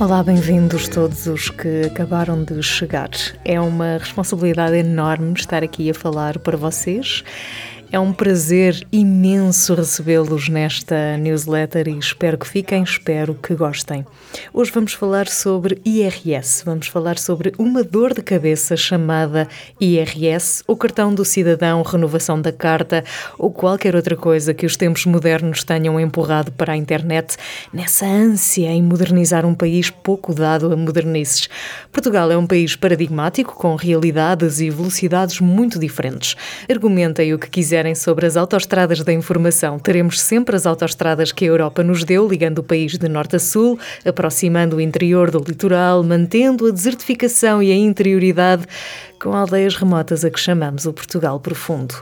Olá, bem-vindos todos os que acabaram de chegar. É uma responsabilidade enorme estar aqui a falar para vocês. É um prazer imenso recebê-los nesta newsletter e espero que fiquem, espero que gostem. Hoje vamos falar sobre IRS, vamos falar sobre uma dor de cabeça chamada IRS, o cartão do cidadão, renovação da carta ou qualquer outra coisa que os tempos modernos tenham empurrado para a internet nessa ânsia em modernizar um país pouco dado a modernices. Portugal é um país paradigmático com realidades e velocidades muito diferentes. Argumentem o que sobre as autoestradas da informação. Teremos sempre as autoestradas que a Europa nos deu, ligando o país de norte a sul, aproximando o interior do litoral, mantendo a desertificação e a interioridade com aldeias remotas a que chamamos o Portugal Profundo.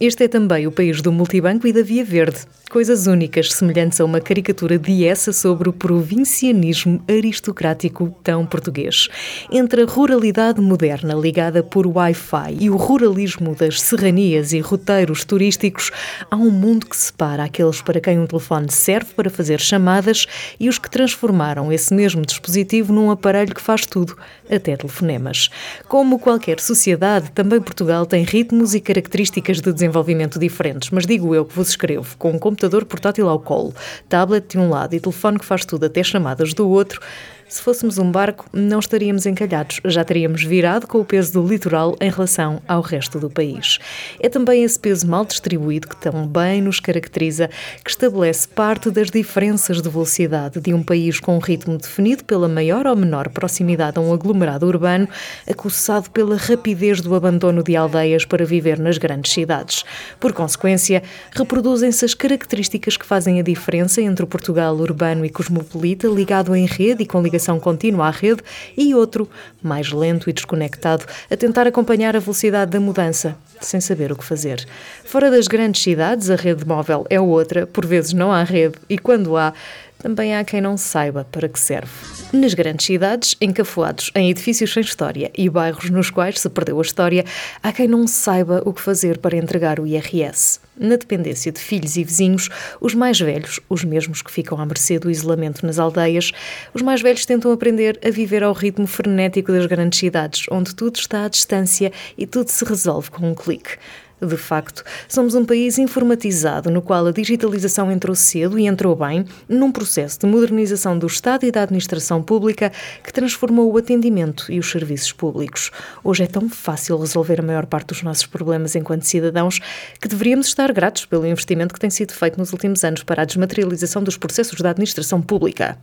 Este é também o país do multibanco e da Via Verde. Coisas únicas, semelhantes a uma caricatura de essa sobre o provincianismo aristocrático tão português. Entre a ruralidade moderna ligada por Wi-Fi e o ruralismo das serranias e roteiros turísticos, há um mundo que separa aqueles para quem um telefone serve para fazer chamadas e os que transformaram esse mesmo dispositivo num aparelho que faz tudo, até telefonemas. Como qualquer sociedade, também Portugal tem ritmos e características de desenvolvimento diferentes, mas digo eu que vos escrevo com um computador portátil ao colo, tablet de um lado e telefone que faz tudo até chamadas do outro, se fôssemos um barco, não estaríamos encalhados, já teríamos virado com o peso do litoral em relação ao resto do país. É também esse peso mal distribuído que tão bem nos caracteriza, que estabelece parte das diferenças de velocidade de um país com um ritmo definido pela maior ou menor proximidade a um aglomerado urbano, acossado pela rapidez do abandono de aldeias para viver nas grandes cidades. Por consequência, reproduzem-se as características que fazem a diferença entre o Portugal urbano e cosmopolita, ligado em rede e com ligação ligação contínua à rede, e outro, mais lento e desconectado, a tentar acompanhar a velocidade da mudança, sem saber o que fazer. Fora das grandes cidades, a rede móvel é outra, por vezes não há rede, e quando há, também há quem não saiba para que serve. Nas grandes cidades, encafuados em edifícios sem história e bairros nos quais se perdeu a história, há quem não saiba o que fazer para entregar o IRS. Na dependência de filhos e vizinhos, os mais velhos, os mesmos que ficam à mercê do isolamento nas aldeias, os mais velhos tentam aprender a viver ao ritmo frenético das grandes cidades, onde tudo está à distância e tudo se resolve com um clique. De facto, somos um país informatizado no qual a digitalização entrou cedo e entrou bem num processo de modernização do Estado e da administração pública que transformou o atendimento e os serviços públicos. Hoje é tão fácil resolver a maior parte dos nossos problemas enquanto cidadãos que deveríamos estar gratos pelo investimento que tem sido feito nos últimos anos para a desmaterialização dos processos da administração pública.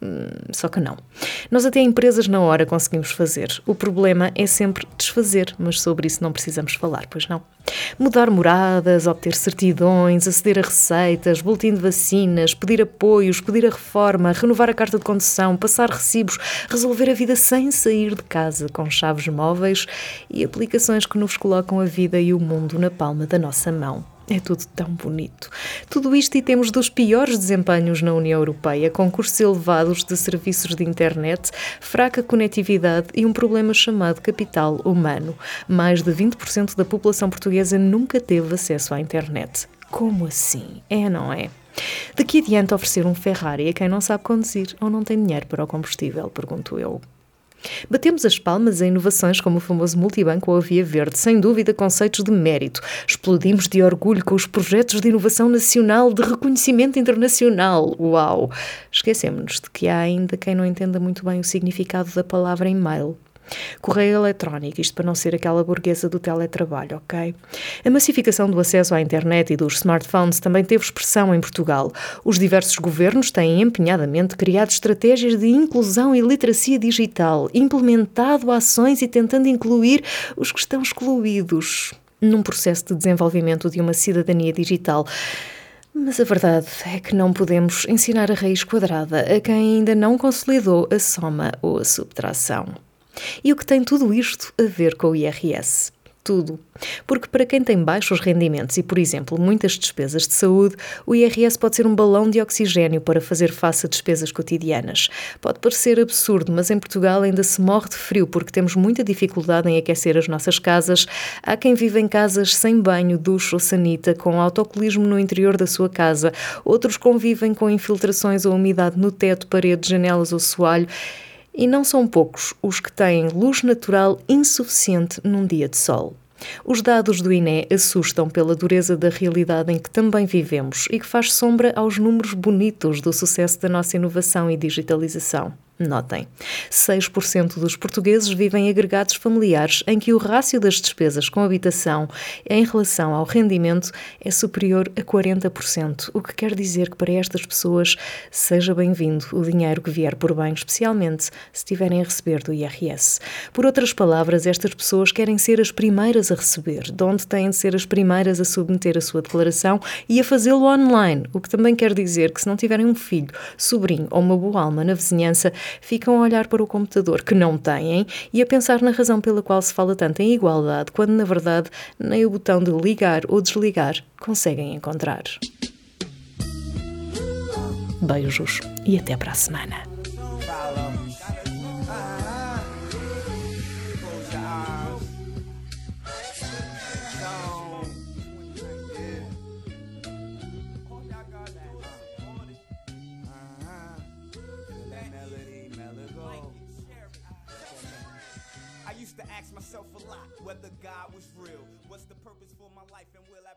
Hum, só que não. Nós até empresas na hora conseguimos fazer. O problema é sempre desfazer, mas sobre isso não precisamos falar, pois não? Mudar moradas, obter certidões, aceder a receitas, boletim de vacinas, pedir apoios, pedir a reforma, renovar a carta de condução, passar recibos, resolver a vida sem sair de casa com chaves móveis e aplicações que nos colocam a vida e o mundo na palma da nossa mão. É tudo tão bonito. Tudo isto e temos dos piores desempenhos na União Europeia, com custos elevados de serviços de internet, fraca conectividade e um problema chamado capital humano. Mais de 20% da população portuguesa nunca teve acesso à internet. Como assim? É, não é? De que adianta oferecer um Ferrari a quem não sabe conduzir ou não tem dinheiro para o combustível? Pergunto eu. Batemos as palmas a inovações como o famoso multibanco ou a Via Verde, sem dúvida conceitos de mérito. Explodimos de orgulho com os projetos de inovação nacional, de reconhecimento internacional. Uau! Esquecemos-nos de que há ainda quem não entenda muito bem o significado da palavra e-mail. Correio eletrónico, isto para não ser aquela burguesa do teletrabalho, ok? A massificação do acesso à internet e dos smartphones também teve expressão em Portugal. Os diversos governos têm empenhadamente criado estratégias de inclusão e literacia digital, implementado ações e tentando incluir os que estão excluídos num processo de desenvolvimento de uma cidadania digital. Mas a verdade é que não podemos ensinar a raiz quadrada a quem ainda não consolidou a soma ou a subtração. E o que tem tudo isto a ver com o IRS? tudo. Porque para quem tem baixos rendimentos e, por exemplo, muitas despesas de saúde, o IRS pode ser um balão de oxigênio para fazer face a despesas cotidianas. Pode parecer absurdo, mas em Portugal ainda se morre de frio porque temos muita dificuldade em aquecer as nossas casas. Há quem vive em casas sem banho, duche ou sanita, com autocolismo no interior da sua casa. Outros convivem com infiltrações ou umidade no teto, paredes, janelas ou soalho. E não são poucos os que têm luz natural insuficiente num dia de sol. Os dados do INE assustam pela dureza da realidade em que também vivemos e que faz sombra aos números bonitos do sucesso da nossa inovação e digitalização. Notem, 6% dos portugueses vivem agregados familiares em que o rácio das despesas com habitação em relação ao rendimento é superior a 40%, o que quer dizer que para estas pessoas seja bem-vindo o dinheiro que vier por bem, especialmente se tiverem a receber do IRS. Por outras palavras, estas pessoas querem ser as primeiras a receber, de onde têm de ser as primeiras a submeter a sua declaração e a fazê-lo online, o que também quer dizer que se não tiverem um filho, sobrinho ou uma boa alma na vizinhança, ficam a olhar para o computador que não têm e a pensar na razão pela qual se fala tanto em igualdade, quando na verdade nem o botão de ligar ou desligar conseguem encontrar. Beijos e até para a semana. Ask myself a lot whether God was real. What's the purpose for my life and will I